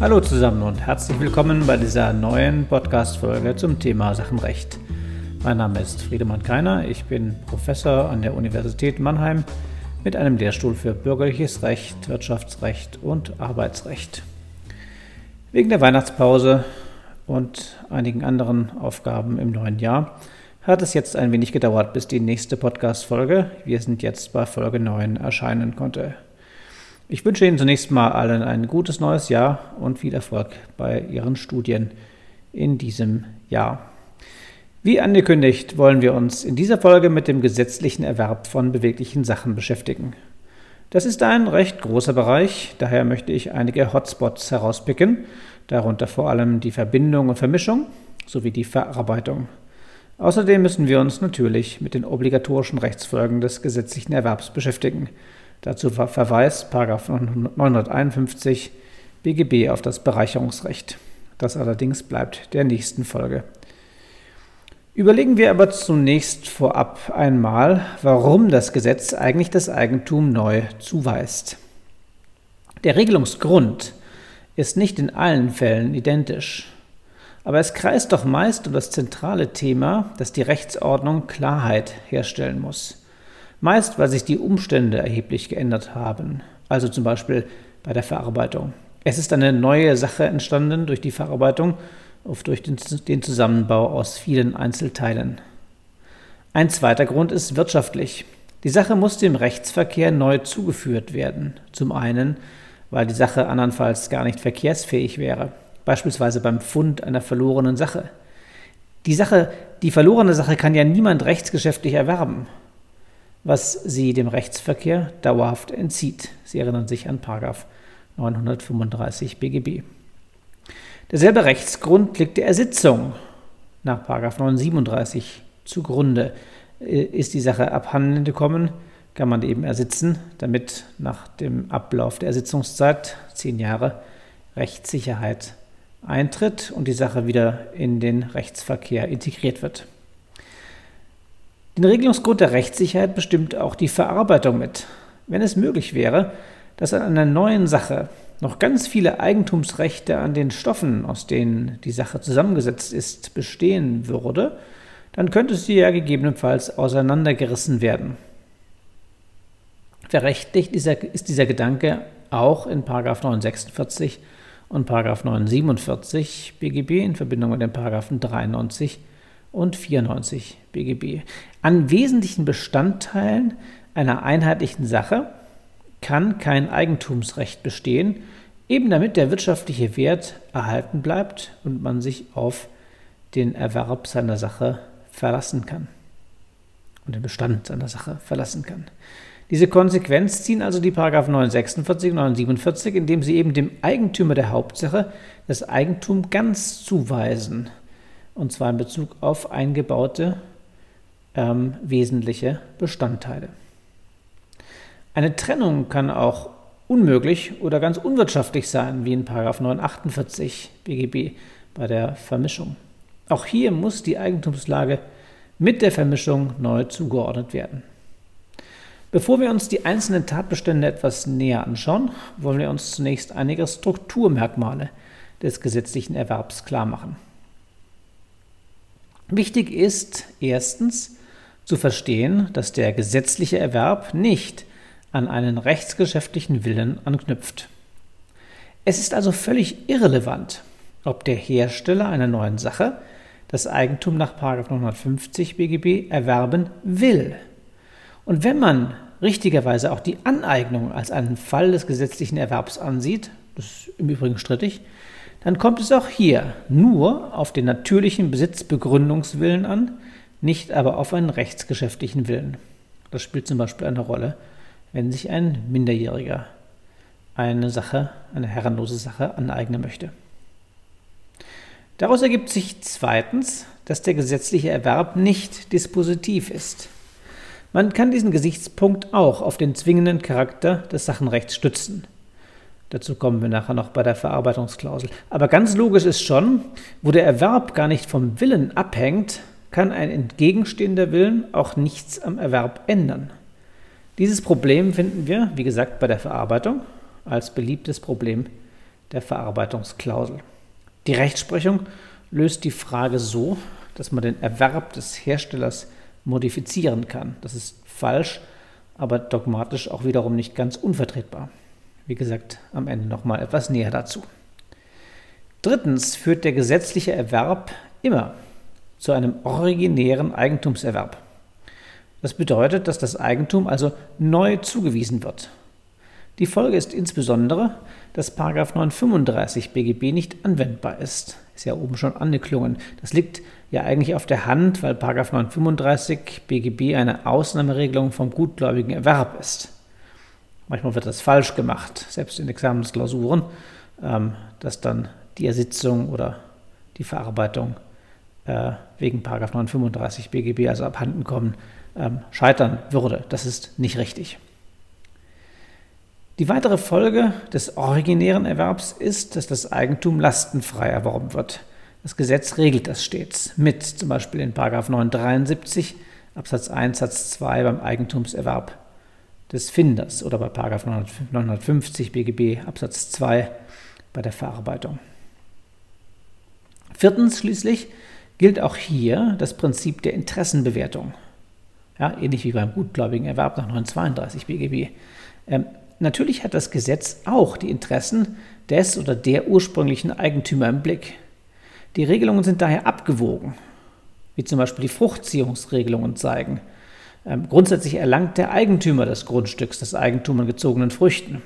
Hallo zusammen und herzlich willkommen bei dieser neuen Podcast-Folge zum Thema Sachenrecht. Mein Name ist Friedemann Keiner, ich bin Professor an der Universität Mannheim mit einem Lehrstuhl für Bürgerliches Recht, Wirtschaftsrecht und Arbeitsrecht. Wegen der Weihnachtspause und einigen anderen Aufgaben im neuen Jahr hat es jetzt ein wenig gedauert, bis die nächste Podcast-Folge, wir sind jetzt bei Folge 9, erscheinen konnte. Ich wünsche Ihnen zunächst mal allen ein gutes neues Jahr und viel Erfolg bei Ihren Studien in diesem Jahr. Wie angekündigt, wollen wir uns in dieser Folge mit dem gesetzlichen Erwerb von beweglichen Sachen beschäftigen. Das ist ein recht großer Bereich, daher möchte ich einige Hotspots herauspicken, darunter vor allem die Verbindung und Vermischung sowie die Verarbeitung. Außerdem müssen wir uns natürlich mit den obligatorischen Rechtsfolgen des gesetzlichen Erwerbs beschäftigen. Dazu verweist 951 BGB auf das Bereicherungsrecht. Das allerdings bleibt der nächsten Folge. Überlegen wir aber zunächst vorab einmal, warum das Gesetz eigentlich das Eigentum neu zuweist. Der Regelungsgrund ist nicht in allen Fällen identisch, aber es kreist doch meist um das zentrale Thema, dass die Rechtsordnung Klarheit herstellen muss meist weil sich die Umstände erheblich geändert haben, also zum Beispiel bei der Verarbeitung. Es ist eine neue Sache entstanden durch die Verarbeitung, oft durch den, den Zusammenbau aus vielen Einzelteilen. Ein zweiter Grund ist wirtschaftlich. Die Sache muss dem Rechtsverkehr neu zugeführt werden. Zum einen, weil die Sache andernfalls gar nicht verkehrsfähig wäre, beispielsweise beim Fund einer verlorenen Sache. Die Sache, die verlorene Sache kann ja niemand rechtsgeschäftlich erwerben was sie dem Rechtsverkehr dauerhaft entzieht. Sie erinnern sich an 935 BGB. Derselbe Rechtsgrund liegt der Ersitzung nach 937 zugrunde. Äh, ist die Sache abhanden gekommen, kann man eben ersitzen, damit nach dem Ablauf der Ersitzungszeit, zehn Jahre, Rechtssicherheit eintritt und die Sache wieder in den Rechtsverkehr integriert wird. Den Regelungsgrund der Rechtssicherheit bestimmt auch die Verarbeitung mit. Wenn es möglich wäre, dass an einer neuen Sache noch ganz viele Eigentumsrechte an den Stoffen, aus denen die Sache zusammengesetzt ist, bestehen würde, dann könnte sie ja gegebenenfalls auseinandergerissen werden. Verrechtlicht ist dieser Gedanke auch in 946 und 947 BGB in Verbindung mit den Paragraphen 93 und 94 BGB. An wesentlichen Bestandteilen einer einheitlichen Sache kann kein Eigentumsrecht bestehen, eben damit der wirtschaftliche Wert erhalten bleibt und man sich auf den Erwerb seiner Sache verlassen kann und den Bestand seiner Sache verlassen kann. Diese Konsequenz ziehen also die Paragraphen 946 und 947, indem sie eben dem Eigentümer der Hauptsache das Eigentum ganz zuweisen und zwar in Bezug auf eingebaute ähm, wesentliche Bestandteile. Eine Trennung kann auch unmöglich oder ganz unwirtschaftlich sein, wie in 948 BGB bei der Vermischung. Auch hier muss die Eigentumslage mit der Vermischung neu zugeordnet werden. Bevor wir uns die einzelnen Tatbestände etwas näher anschauen, wollen wir uns zunächst einige Strukturmerkmale des gesetzlichen Erwerbs klarmachen. Wichtig ist erstens zu verstehen, dass der gesetzliche Erwerb nicht an einen rechtsgeschäftlichen Willen anknüpft. Es ist also völlig irrelevant, ob der Hersteller einer neuen Sache das Eigentum nach 950 BGB erwerben will. Und wenn man richtigerweise auch die Aneignung als einen Fall des gesetzlichen Erwerbs ansieht, das ist im Übrigen strittig, dann kommt es auch hier nur auf den natürlichen Besitzbegründungswillen an, nicht aber auf einen rechtsgeschäftlichen Willen. Das spielt zum Beispiel eine Rolle, wenn sich ein Minderjähriger eine Sache, eine herrenlose Sache aneignen möchte. Daraus ergibt sich zweitens, dass der gesetzliche Erwerb nicht dispositiv ist. Man kann diesen Gesichtspunkt auch auf den zwingenden Charakter des Sachenrechts stützen. Dazu kommen wir nachher noch bei der Verarbeitungsklausel. Aber ganz logisch ist schon, wo der Erwerb gar nicht vom Willen abhängt, kann ein entgegenstehender Willen auch nichts am Erwerb ändern. Dieses Problem finden wir, wie gesagt, bei der Verarbeitung als beliebtes Problem der Verarbeitungsklausel. Die Rechtsprechung löst die Frage so, dass man den Erwerb des Herstellers modifizieren kann. Das ist falsch, aber dogmatisch auch wiederum nicht ganz unvertretbar. Wie gesagt, am Ende nochmal etwas näher dazu. Drittens führt der gesetzliche Erwerb immer zu einem originären Eigentumserwerb. Das bedeutet, dass das Eigentum also neu zugewiesen wird. Die Folge ist insbesondere, dass 935 BGB nicht anwendbar ist. Ist ja oben schon angeklungen. Das liegt ja eigentlich auf der Hand, weil 935 BGB eine Ausnahmeregelung vom gutgläubigen Erwerb ist. Manchmal wird das falsch gemacht, selbst in Examensklausuren, ähm, dass dann die Ersitzung oder die Verarbeitung äh, wegen 935 BGB, also abhanden kommen, ähm, scheitern würde. Das ist nicht richtig. Die weitere Folge des originären Erwerbs ist, dass das Eigentum lastenfrei erworben wird. Das Gesetz regelt das stets mit, zum Beispiel in 973 Absatz 1 Satz 2 beim Eigentumserwerb des Finders oder bei 950 BGB Absatz 2 bei der Verarbeitung. Viertens schließlich gilt auch hier das Prinzip der Interessenbewertung. Ja, ähnlich wie beim gutgläubigen Erwerb nach 932 BGB. Ähm, natürlich hat das Gesetz auch die Interessen des oder der ursprünglichen Eigentümer im Blick. Die Regelungen sind daher abgewogen, wie zum Beispiel die Fruchtziehungsregelungen zeigen. Ähm, grundsätzlich erlangt der Eigentümer des Grundstücks das Eigentum an gezogenen Früchten.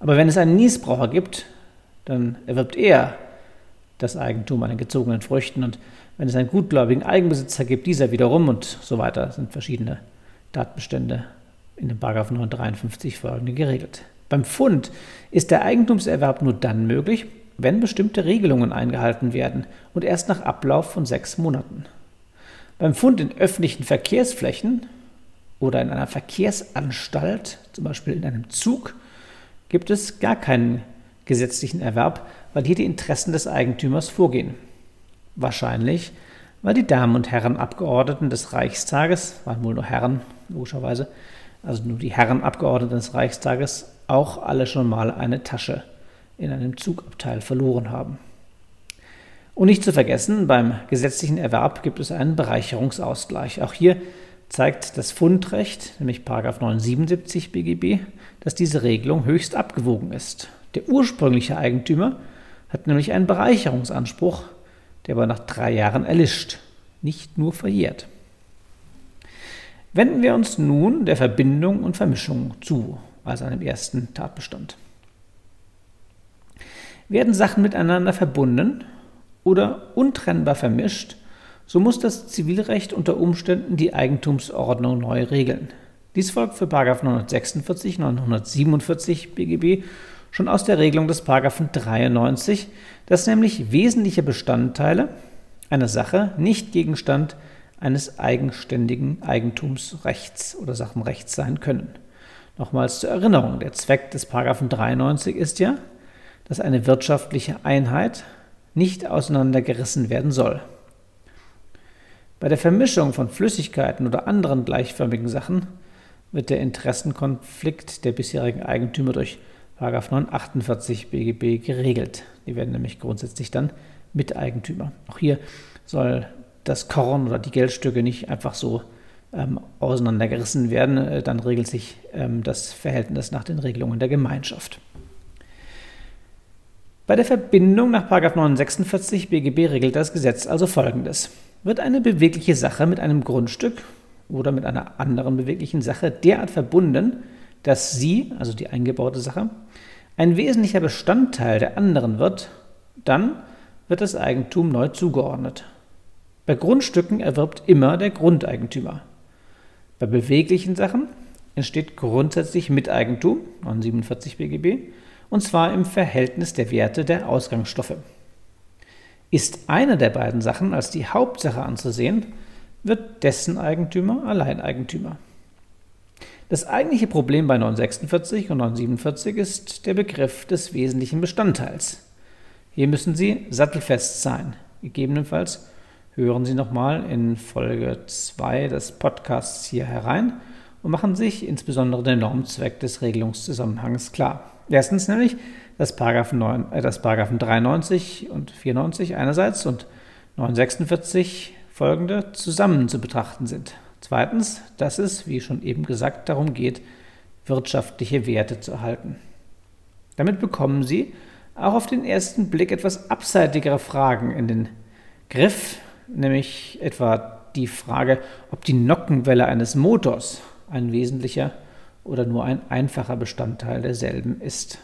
Aber wenn es einen Niesbraucher gibt, dann erwirbt er das Eigentum an den gezogenen Früchten. Und wenn es einen gutgläubigen Eigenbesitzer gibt, dieser wiederum und so weiter, sind verschiedene Tatbestände in dem Paragraph 953 folgende geregelt. Beim Fund ist der Eigentumserwerb nur dann möglich, wenn bestimmte Regelungen eingehalten werden und erst nach Ablauf von sechs Monaten. Beim Fund in öffentlichen Verkehrsflächen oder in einer Verkehrsanstalt, zum Beispiel in einem Zug, gibt es gar keinen gesetzlichen Erwerb, weil hier die Interessen des Eigentümers vorgehen. Wahrscheinlich, weil die Damen und Herren Abgeordneten des Reichstages, waren wohl nur Herren, logischerweise, also nur die Herren Abgeordneten des Reichstages, auch alle schon mal eine Tasche in einem Zugabteil verloren haben. Und nicht zu vergessen, beim gesetzlichen Erwerb gibt es einen Bereicherungsausgleich. Auch hier zeigt das Fundrecht, nämlich 977 BGB, dass diese Regelung höchst abgewogen ist. Der ursprüngliche Eigentümer hat nämlich einen Bereicherungsanspruch, der aber nach drei Jahren erlischt, nicht nur verjährt. Wenden wir uns nun der Verbindung und Vermischung zu, also einem ersten Tatbestand. Werden Sachen miteinander verbunden oder untrennbar vermischt, so muss das Zivilrecht unter Umständen die Eigentumsordnung neu regeln. Dies folgt für 946, 947 BGB schon aus der Regelung des 93, dass nämlich wesentliche Bestandteile einer Sache nicht Gegenstand eines eigenständigen Eigentumsrechts oder Sachenrechts sein können. Nochmals zur Erinnerung, der Zweck des 93 ist ja, dass eine wirtschaftliche Einheit nicht auseinandergerissen werden soll. Bei der Vermischung von Flüssigkeiten oder anderen gleichförmigen Sachen wird der Interessenkonflikt der bisherigen Eigentümer durch 948 BGB geregelt. Die werden nämlich grundsätzlich dann Miteigentümer. Auch hier soll das Korn oder die Geldstücke nicht einfach so ähm, auseinandergerissen werden. Äh, dann regelt sich ähm, das Verhältnis nach den Regelungen der Gemeinschaft. Bei der Verbindung nach 946 BGB regelt das Gesetz also folgendes. Wird eine bewegliche Sache mit einem Grundstück oder mit einer anderen beweglichen Sache derart verbunden, dass sie, also die eingebaute Sache, ein wesentlicher Bestandteil der anderen wird, dann wird das Eigentum neu zugeordnet. Bei Grundstücken erwirbt immer der Grundeigentümer. Bei beweglichen Sachen entsteht grundsätzlich Miteigentum, 947 BGB, und zwar im Verhältnis der Werte der Ausgangsstoffe. Ist eine der beiden Sachen als die Hauptsache anzusehen, wird dessen Eigentümer Alleineigentümer. Das eigentliche Problem bei 946 und 947 ist der Begriff des wesentlichen Bestandteils. Hier müssen Sie sattelfest sein. Gegebenenfalls hören Sie nochmal in Folge 2 des Podcasts hier herein und machen sich insbesondere den Normzweck des Regelungszusammenhangs klar. Erstens nämlich, dass Paragraphen, 9, äh, dass Paragraphen 93 und 94 einerseits und 946 folgende zusammen zu betrachten sind. Zweitens, dass es, wie schon eben gesagt, darum geht, wirtschaftliche Werte zu erhalten. Damit bekommen Sie auch auf den ersten Blick etwas abseitigere Fragen in den Griff, nämlich etwa die Frage, ob die Nockenwelle eines Motors ein wesentlicher oder nur ein einfacher Bestandteil derselben ist.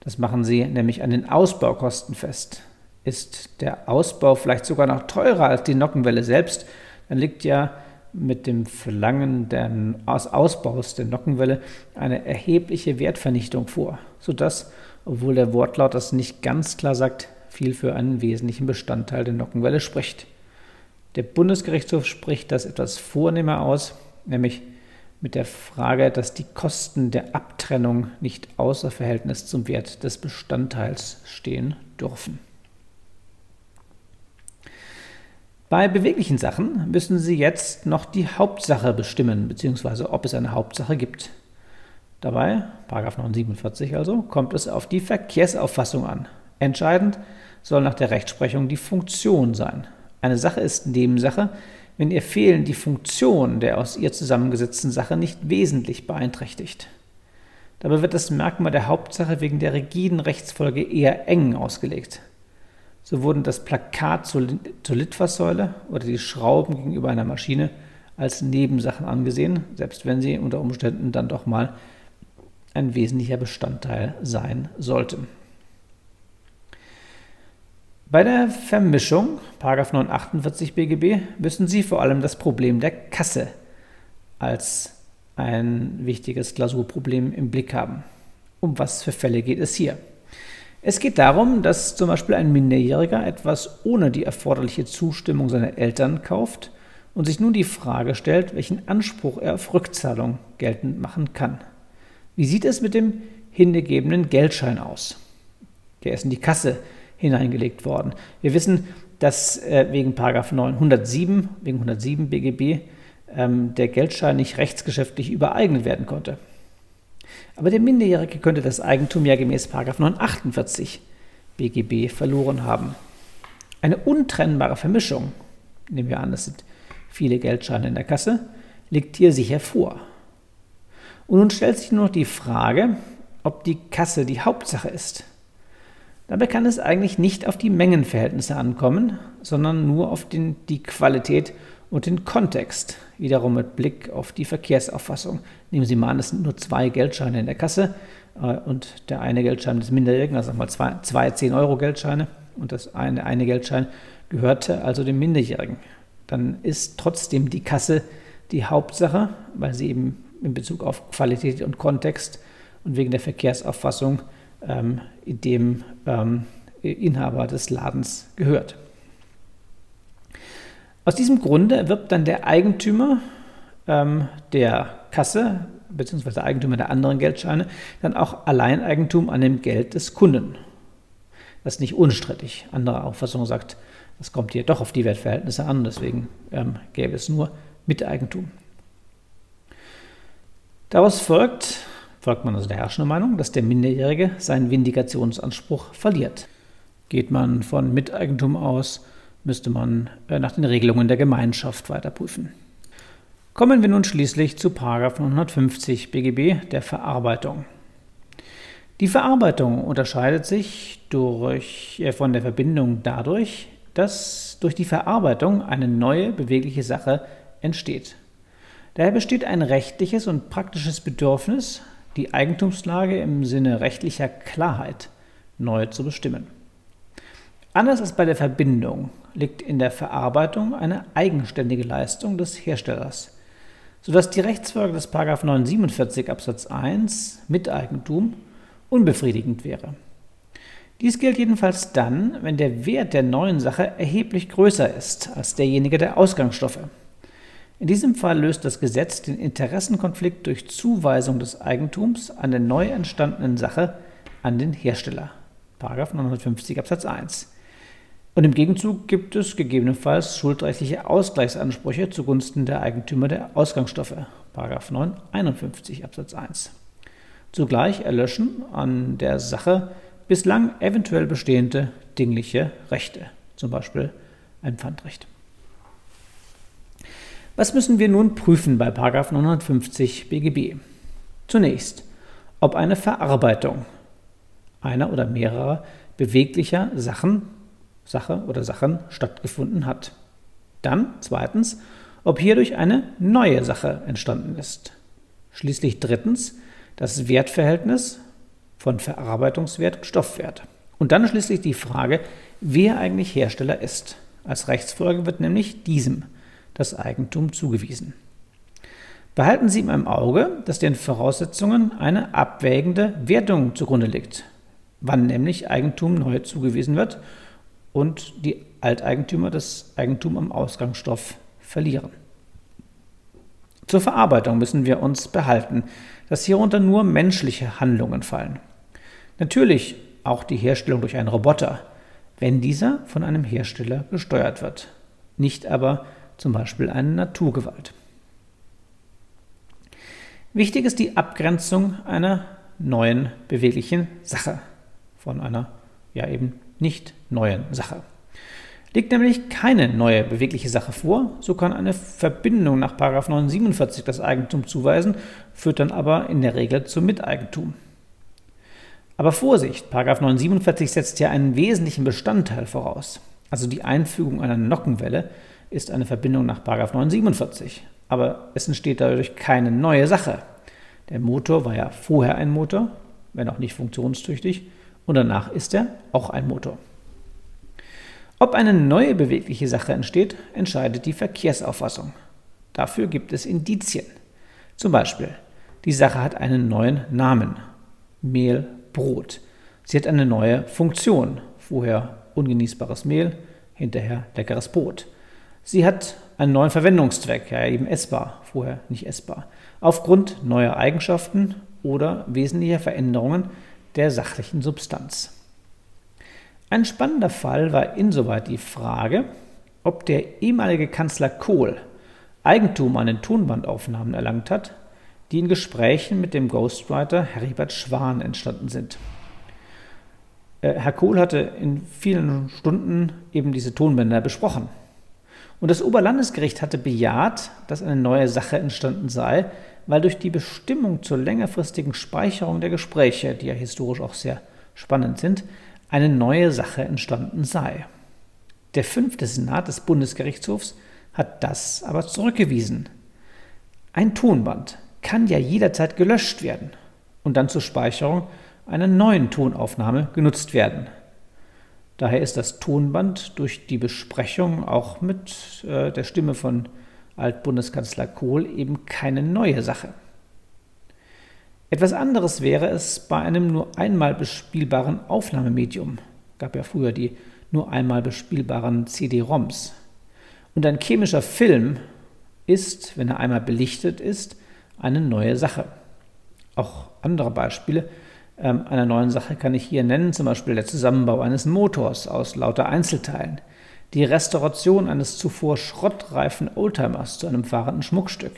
Das machen Sie nämlich an den Ausbaukosten fest. Ist der Ausbau vielleicht sogar noch teurer als die Nockenwelle selbst, dann liegt ja mit dem Verlangen des Ausbaus der Nockenwelle eine erhebliche Wertvernichtung vor, sodass, obwohl der Wortlaut das nicht ganz klar sagt, viel für einen wesentlichen Bestandteil der Nockenwelle spricht. Der Bundesgerichtshof spricht das etwas vornehmer aus, nämlich mit der Frage, dass die Kosten der Abtrennung nicht außer Verhältnis zum Wert des Bestandteils stehen dürfen. Bei beweglichen Sachen müssen Sie jetzt noch die Hauptsache bestimmen, beziehungsweise ob es eine Hauptsache gibt. Dabei, 947 also, kommt es auf die Verkehrsauffassung an. Entscheidend soll nach der Rechtsprechung die Funktion sein. Eine Sache ist Nebensache, wenn ihr Fehlen die Funktion der aus ihr zusammengesetzten Sache nicht wesentlich beeinträchtigt. Dabei wird das Merkmal der Hauptsache wegen der rigiden Rechtsfolge eher eng ausgelegt. So wurden das Plakat zur, Litfaßsäule oder die Schrauben gegenüber einer Maschine als Nebensachen angesehen, selbst wenn sie unter Umständen dann doch mal ein wesentlicher Bestandteil sein sollten. Bei der Vermischung, 948 BGB, müssen Sie vor allem das Problem der Kasse als ein wichtiges Klausurproblem im Blick haben. Um was für Fälle geht es hier? Es geht darum, dass zum Beispiel ein Minderjähriger etwas ohne die erforderliche Zustimmung seiner Eltern kauft und sich nun die Frage stellt, welchen Anspruch er auf Rückzahlung geltend machen kann. Wie sieht es mit dem hingegebenen Geldschein aus? Der ist in die Kasse hineingelegt worden. Wir wissen, dass äh, wegen 907, wegen 107 BGB, ähm, der Geldschein nicht rechtsgeschäftlich übereignet werden konnte. Aber der Minderjährige könnte das Eigentum ja gemäß 948 BGB verloren haben. Eine untrennbare Vermischung, nehmen wir an, es sind viele Geldscheine in der Kasse, liegt hier sicher vor. Und nun stellt sich nur noch die Frage, ob die Kasse die Hauptsache ist. Dabei kann es eigentlich nicht auf die Mengenverhältnisse ankommen, sondern nur auf den, die Qualität und den Kontext, wiederum mit Blick auf die Verkehrsauffassung. Nehmen Sie mal an, es sind nur zwei Geldscheine in der Kasse äh, und der eine Geldschein des Minderjährigen, also mal zwei, zwei 10-Euro-Geldscheine und das eine, eine Geldschein gehörte also dem Minderjährigen. Dann ist trotzdem die Kasse die Hauptsache, weil sie eben in Bezug auf Qualität und Kontext und wegen der Verkehrsauffassung ähm, dem ähm, Inhaber des Ladens gehört. Aus diesem Grunde erwirbt dann der Eigentümer ähm, der Kasse bzw. der Eigentümer der anderen Geldscheine dann auch Alleineigentum an dem Geld des Kunden. Das ist nicht unstrittig. Andere Auffassung sagt, das kommt hier doch auf die Wertverhältnisse an, deswegen ähm, gäbe es nur Miteigentum. Daraus folgt, folgt man also der herrschenden Meinung, dass der Minderjährige seinen Vindikationsanspruch verliert. Geht man von Miteigentum aus, müsste man äh, nach den Regelungen der Gemeinschaft weiter prüfen. Kommen wir nun schließlich zu 150 BGB der Verarbeitung. Die Verarbeitung unterscheidet sich durch, äh, von der Verbindung dadurch, dass durch die Verarbeitung eine neue bewegliche Sache entsteht. Daher besteht ein rechtliches und praktisches Bedürfnis, die Eigentumslage im Sinne rechtlicher Klarheit neu zu bestimmen. Anders als bei der Verbindung liegt in der Verarbeitung eine eigenständige Leistung des Herstellers, sodass die Rechtsfolge des 947 Absatz 1 Miteigentum unbefriedigend wäre. Dies gilt jedenfalls dann, wenn der Wert der neuen Sache erheblich größer ist als derjenige der Ausgangsstoffe. In diesem Fall löst das Gesetz den Interessenkonflikt durch Zuweisung des Eigentums an der neu entstandenen Sache an den Hersteller. 950 Absatz 1. Und im Gegenzug gibt es gegebenenfalls schuldrechtliche Ausgleichsansprüche zugunsten der Eigentümer der Ausgangsstoffe, 951 Absatz 1. Zugleich erlöschen an der Sache bislang eventuell bestehende dingliche Rechte, zum Beispiel ein Pfandrecht. Was müssen wir nun prüfen bei 950 BGB? Zunächst, ob eine Verarbeitung einer oder mehrerer beweglicher Sachen, Sache oder Sachen stattgefunden hat. Dann zweitens, ob hierdurch eine neue Sache entstanden ist. Schließlich drittens, das Wertverhältnis von Verarbeitungswert und Stoffwert. Und dann schließlich die Frage, wer eigentlich Hersteller ist. Als Rechtsfolge wird nämlich diesem das Eigentum zugewiesen. Behalten Sie im Auge, dass den Voraussetzungen eine abwägende Wertung zugrunde liegt, wann nämlich Eigentum neu zugewiesen wird und die Alteigentümer das Eigentum am Ausgangsstoff verlieren. Zur Verarbeitung müssen wir uns behalten, dass hierunter nur menschliche Handlungen fallen. Natürlich auch die Herstellung durch einen Roboter, wenn dieser von einem Hersteller gesteuert wird, nicht aber zum Beispiel eine Naturgewalt. Wichtig ist die Abgrenzung einer neuen beweglichen Sache von einer ja eben nicht neuen Sache. Liegt nämlich keine neue bewegliche Sache vor, so kann eine Verbindung nach 947 das Eigentum zuweisen, führt dann aber in der Regel zum Miteigentum. Aber Vorsicht, 947 setzt ja einen wesentlichen Bestandteil voraus. Also die Einfügung einer Nockenwelle ist eine Verbindung nach 947. Aber es entsteht dadurch keine neue Sache. Der Motor war ja vorher ein Motor, wenn auch nicht funktionstüchtig, und danach ist er auch ein Motor. Ob eine neue bewegliche Sache entsteht, entscheidet die Verkehrsauffassung. Dafür gibt es Indizien. Zum Beispiel, die Sache hat einen neuen Namen. Mehl, Brot. Sie hat eine neue Funktion. Vorher ungenießbares Mehl, hinterher leckeres Brot. Sie hat einen neuen Verwendungszweck, ja eben essbar, vorher nicht essbar, aufgrund neuer Eigenschaften oder wesentlicher Veränderungen der sachlichen Substanz. Ein spannender Fall war insoweit die Frage, ob der ehemalige Kanzler Kohl Eigentum an den Tonbandaufnahmen erlangt hat, die in Gesprächen mit dem Ghostwriter Heribert Schwan entstanden sind. Äh, Herr Kohl hatte in vielen Stunden eben diese Tonbänder besprochen. Und das Oberlandesgericht hatte bejaht, dass eine neue Sache entstanden sei, weil durch die Bestimmung zur längerfristigen Speicherung der Gespräche, die ja historisch auch sehr spannend sind, eine neue Sache entstanden sei. Der fünfte Senat des Bundesgerichtshofs hat das aber zurückgewiesen. Ein Tonband kann ja jederzeit gelöscht werden und dann zur Speicherung einer neuen Tonaufnahme genutzt werden. Daher ist das Tonband durch die Besprechung auch mit äh, der Stimme von Altbundeskanzler Kohl eben keine neue Sache. Etwas anderes wäre es bei einem nur einmal bespielbaren Aufnahmemedium. Gab ja früher die nur einmal bespielbaren CD-ROMs. Und ein chemischer Film ist, wenn er einmal belichtet ist, eine neue Sache. Auch andere Beispiele ähm, einer neuen Sache kann ich hier nennen, zum Beispiel der Zusammenbau eines Motors aus lauter Einzelteilen, die Restauration eines zuvor schrottreifen Oldtimers zu einem fahrenden Schmuckstück,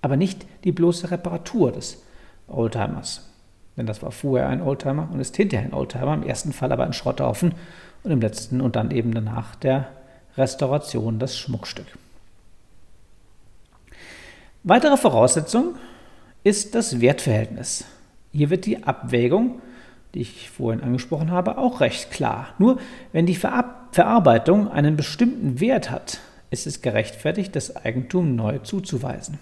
aber nicht die bloße Reparatur des Oldtimers. Denn das war vorher ein Oldtimer und ist hinterher ein Oldtimer, im ersten Fall aber ein Schrotthaufen und im letzten und dann eben danach der Restauration das Schmuckstück. Weitere Voraussetzung ist das Wertverhältnis. Hier wird die Abwägung, die ich vorhin angesprochen habe, auch recht klar. Nur wenn die Ver Verarbeitung einen bestimmten Wert hat, ist es gerechtfertigt, das Eigentum neu zuzuweisen.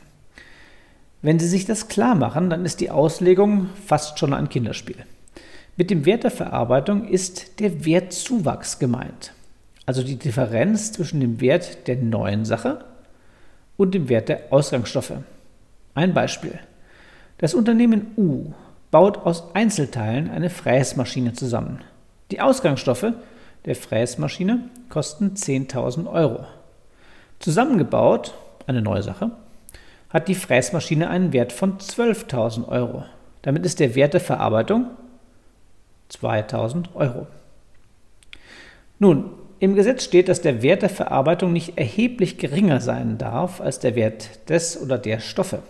Wenn Sie sich das klar machen, dann ist die Auslegung fast schon ein Kinderspiel. Mit dem Wert der Verarbeitung ist der Wertzuwachs gemeint, also die Differenz zwischen dem Wert der neuen Sache und dem Wert der Ausgangsstoffe. Ein Beispiel. Das Unternehmen U baut aus Einzelteilen eine Fräsmaschine zusammen. Die Ausgangsstoffe der Fräsmaschine kosten 10.000 Euro. Zusammengebaut, eine neue Sache, hat die Fräsmaschine einen Wert von 12.000 Euro. Damit ist der Wert der Verarbeitung 2.000 Euro. Nun, Im Gesetz steht, dass der Wert der Verarbeitung nicht erheblich geringer sein darf als der Wert des oder der Stoffe.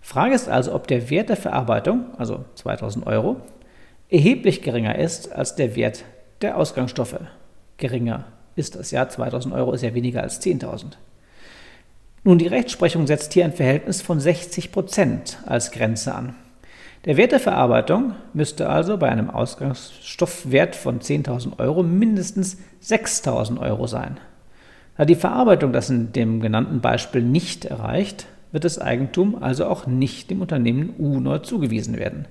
Frage ist also, ob der Wert der Verarbeitung, also 2000 Euro, erheblich geringer ist als der Wert der Ausgangsstoffe. Geringer ist das, ja, 2000 Euro ist ja weniger als 10.000. Nun, die Rechtsprechung setzt hier ein Verhältnis von 60 Prozent als Grenze an. Der Wert der Verarbeitung müsste also bei einem Ausgangsstoffwert von 10.000 Euro mindestens 6.000 Euro sein. Da die Verarbeitung das in dem genannten Beispiel nicht erreicht, wird das Eigentum also auch nicht dem Unternehmen U neu zugewiesen werden.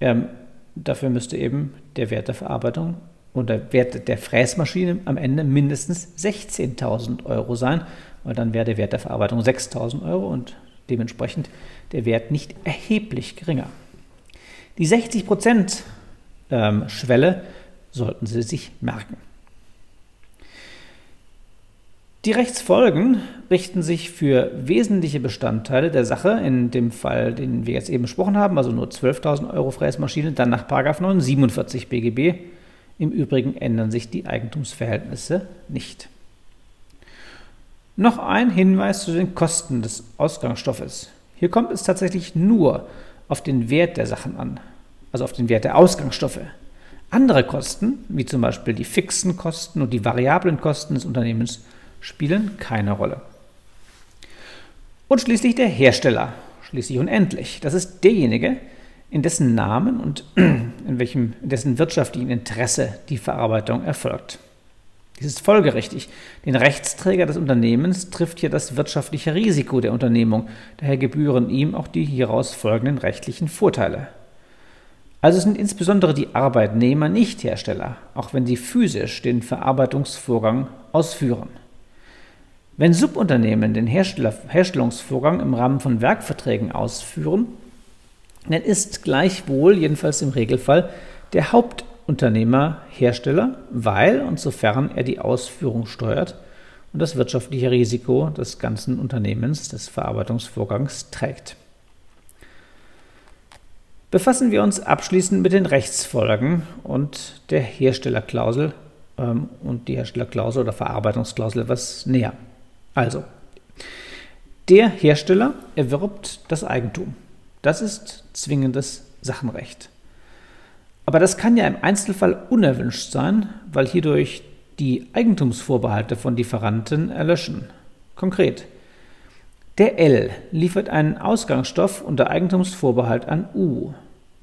Ähm, dafür müsste eben der Wert der Verarbeitung und der Wert der Fräsmaschine am Ende mindestens 16.000 Euro sein, weil dann wäre der Wert der Verarbeitung 6.000 Euro und dementsprechend der Wert nicht erheblich geringer. Die 60% ähm, sollten Sie sich merken. Die Rechtsfolgen richten sich für wesentliche Bestandteile der Sache, in dem Fall, den wir jetzt eben besprochen haben, also nur 12.000 Euro Fräsmaschine, dann nach 947 BGB. Im Übrigen ändern sich die Eigentumsverhältnisse nicht. Noch ein Hinweis zu den Kosten des Ausgangsstoffes. Hier kommt es tatsächlich nur auf den Wert der Sachen an, also auf den Wert der Ausgangsstoffe. Andere Kosten, wie zum Beispiel die fixen Kosten und die variablen Kosten des Unternehmens, spielen keine Rolle. Und schließlich der Hersteller, schließlich unendlich. Das ist derjenige, in dessen Namen und in, welchem, in dessen wirtschaftlichen Interesse die Verarbeitung erfolgt. Dies ist folgerichtig. Den Rechtsträger des Unternehmens trifft hier das wirtschaftliche Risiko der Unternehmung, daher gebühren ihm auch die hieraus folgenden rechtlichen Vorteile. Also sind insbesondere die Arbeitnehmer nicht Hersteller, auch wenn sie physisch den Verarbeitungsvorgang ausführen. Wenn Subunternehmen den Herstellungsvorgang im Rahmen von Werkverträgen ausführen, dann ist gleichwohl, jedenfalls im Regelfall, der Haupt Unternehmer Hersteller, weil und sofern er die Ausführung steuert und das wirtschaftliche Risiko des ganzen Unternehmens, des Verarbeitungsvorgangs trägt. Befassen wir uns abschließend mit den Rechtsfolgen und der Herstellerklausel ähm, und die Herstellerklausel oder Verarbeitungsklausel etwas näher. Also, der Hersteller erwirbt das Eigentum. Das ist zwingendes Sachenrecht. Aber das kann ja im Einzelfall unerwünscht sein, weil hierdurch die Eigentumsvorbehalte von Lieferanten erlöschen. Konkret. Der L liefert einen Ausgangsstoff unter Eigentumsvorbehalt an U.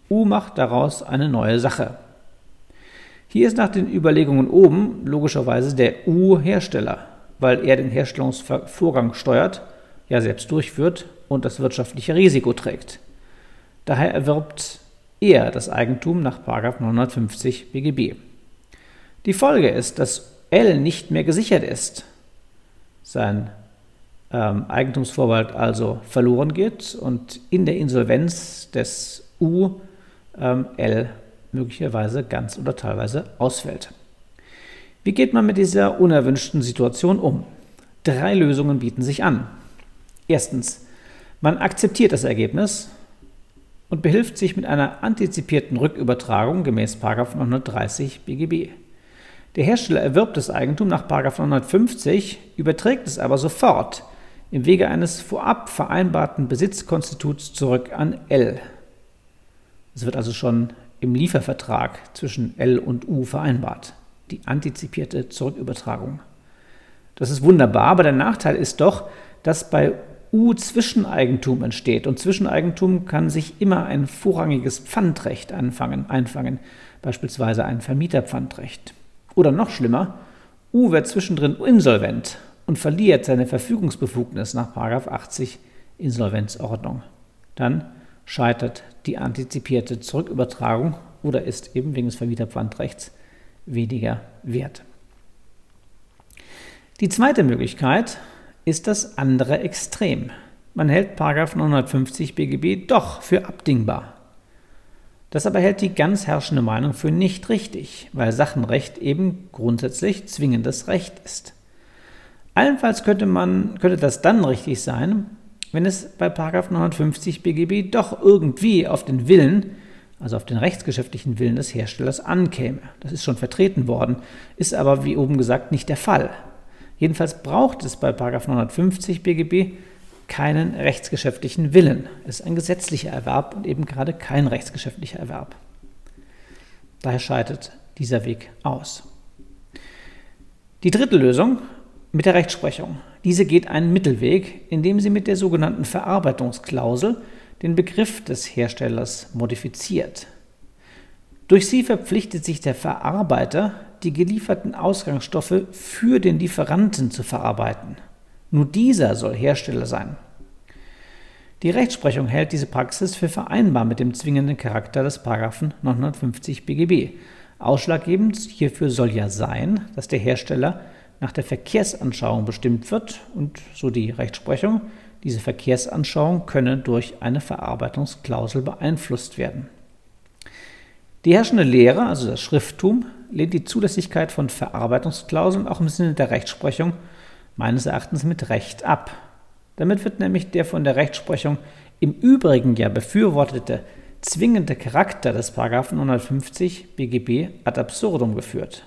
U macht daraus eine neue Sache. Hier ist nach den Überlegungen oben logischerweise der U-Hersteller, weil er den Herstellungsvorgang steuert, ja selbst durchführt und das wirtschaftliche Risiko trägt. Daher erwirbt er das Eigentum nach 950 BGB. Die Folge ist, dass L nicht mehr gesichert ist, sein ähm, Eigentumsvorbehalt also verloren geht und in der Insolvenz des U ähm, L möglicherweise ganz oder teilweise ausfällt. Wie geht man mit dieser unerwünschten Situation um? Drei Lösungen bieten sich an. Erstens, man akzeptiert das Ergebnis und behilft sich mit einer antizipierten Rückübertragung gemäß 930 BGB. Der Hersteller erwirbt das Eigentum nach 950, überträgt es aber sofort im Wege eines vorab vereinbarten Besitzkonstituts zurück an L. Es wird also schon im Liefervertrag zwischen L und U vereinbart, die antizipierte Zurückübertragung. Das ist wunderbar, aber der Nachteil ist doch, dass bei U-Zwischeneigentum entsteht. Und Zwischeneigentum kann sich immer ein vorrangiges Pfandrecht anfangen, einfangen, beispielsweise ein Vermieterpfandrecht. Oder noch schlimmer, U wird zwischendrin insolvent und verliert seine Verfügungsbefugnis nach 80 Insolvenzordnung. Dann scheitert die antizipierte Zurückübertragung oder ist eben wegen des Vermieterpfandrechts weniger wert. Die zweite Möglichkeit ist das andere Extrem. Man hält 950 BGB doch für abdingbar. Das aber hält die ganz herrschende Meinung für nicht richtig, weil Sachenrecht eben grundsätzlich zwingendes Recht ist. Allenfalls könnte, man, könnte das dann richtig sein, wenn es bei 950 BGB doch irgendwie auf den Willen also auf den rechtsgeschäftlichen Willen des Herstellers, ankäme. Das ist schon vertreten worden, ist aber, wie oben gesagt, nicht der Fall. Jedenfalls braucht es bei 950 BGB keinen rechtsgeschäftlichen Willen. Es ist ein gesetzlicher Erwerb und eben gerade kein rechtsgeschäftlicher Erwerb. Daher scheidet dieser Weg aus. Die dritte Lösung mit der Rechtsprechung. Diese geht einen Mittelweg, indem sie mit der sogenannten Verarbeitungsklausel den Begriff des Herstellers modifiziert. Durch sie verpflichtet sich der Verarbeiter, die gelieferten Ausgangsstoffe für den Lieferanten zu verarbeiten. Nur dieser soll Hersteller sein. Die Rechtsprechung hält diese Praxis für vereinbar mit dem zwingenden Charakter des 950 BGB. Ausschlaggebend hierfür soll ja sein, dass der Hersteller nach der Verkehrsanschauung bestimmt wird und so die Rechtsprechung, diese Verkehrsanschauung könne durch eine Verarbeitungsklausel beeinflusst werden. Die herrschende Lehre, also das Schrifttum, lehnt die Zulässigkeit von Verarbeitungsklauseln auch im Sinne der Rechtsprechung meines Erachtens mit Recht ab. Damit wird nämlich der von der Rechtsprechung im Übrigen ja befürwortete zwingende Charakter des 150 BGB ad absurdum geführt.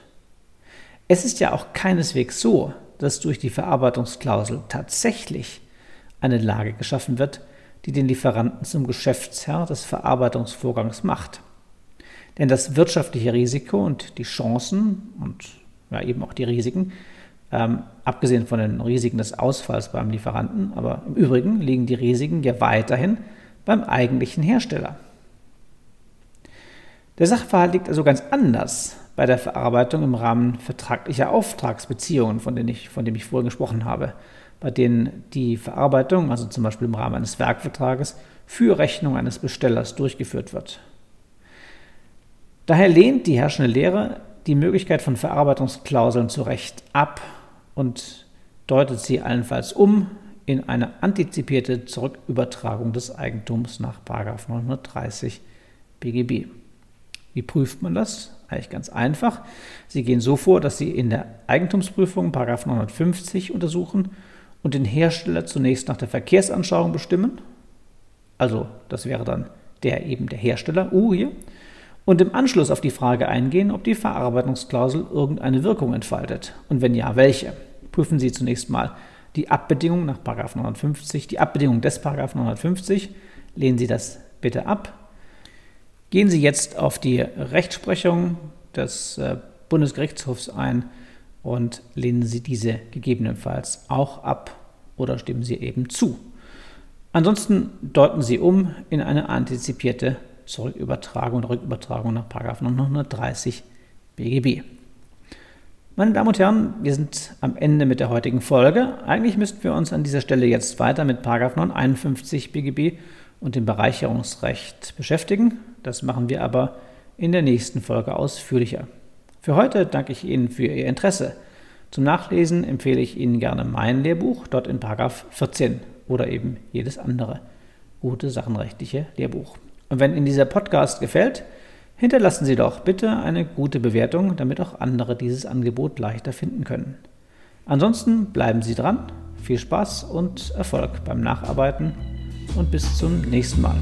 Es ist ja auch keineswegs so, dass durch die Verarbeitungsklausel tatsächlich eine Lage geschaffen wird, die den Lieferanten zum Geschäftsherr des Verarbeitungsvorgangs macht. Denn das wirtschaftliche Risiko und die Chancen und ja, eben auch die Risiken, ähm, abgesehen von den Risiken des Ausfalls beim Lieferanten, aber im Übrigen liegen die Risiken ja weiterhin beim eigentlichen Hersteller. Der Sachverhalt liegt also ganz anders bei der Verarbeitung im Rahmen vertraglicher Auftragsbeziehungen, von denen ich, von dem ich vorhin gesprochen habe, bei denen die Verarbeitung, also zum Beispiel im Rahmen eines Werkvertrages, für Rechnung eines Bestellers durchgeführt wird. Daher lehnt die herrschende Lehre die Möglichkeit von Verarbeitungsklauseln zu Recht ab und deutet sie allenfalls um in eine antizipierte Zurückübertragung des Eigentums nach 930 BGB. Wie prüft man das? Eigentlich ganz einfach. Sie gehen so vor, dass Sie in der Eigentumsprüfung 950 untersuchen und den Hersteller zunächst nach der Verkehrsanschauung bestimmen. Also das wäre dann der eben der Hersteller, U hier. Und im Anschluss auf die Frage eingehen, ob die Verarbeitungsklausel irgendeine Wirkung entfaltet. Und wenn ja, welche. Prüfen Sie zunächst mal die Abbedingung nach 950, die Abbedingung des 950. Lehnen Sie das bitte ab Gehen Sie jetzt auf die Rechtsprechung des äh, Bundesgerichtshofs ein und lehnen Sie diese gegebenenfalls auch ab oder stimmen Sie eben zu. Ansonsten deuten Sie um in eine antizipierte Zurückübertragung oder Rückübertragung nach 930 BGB. Meine Damen und Herren, wir sind am Ende mit der heutigen Folge. Eigentlich müssten wir uns an dieser Stelle jetzt weiter mit 951 BGB und dem Bereicherungsrecht beschäftigen. Das machen wir aber in der nächsten Folge ausführlicher. Für heute danke ich Ihnen für Ihr Interesse. Zum Nachlesen empfehle ich Ihnen gerne mein Lehrbuch, dort in 14 oder eben jedes andere gute sachenrechtliche Lehrbuch. Und wenn Ihnen dieser Podcast gefällt, hinterlassen Sie doch bitte eine gute Bewertung, damit auch andere dieses Angebot leichter finden können. Ansonsten bleiben Sie dran, viel Spaß und Erfolg beim Nacharbeiten und bis zum nächsten Mal.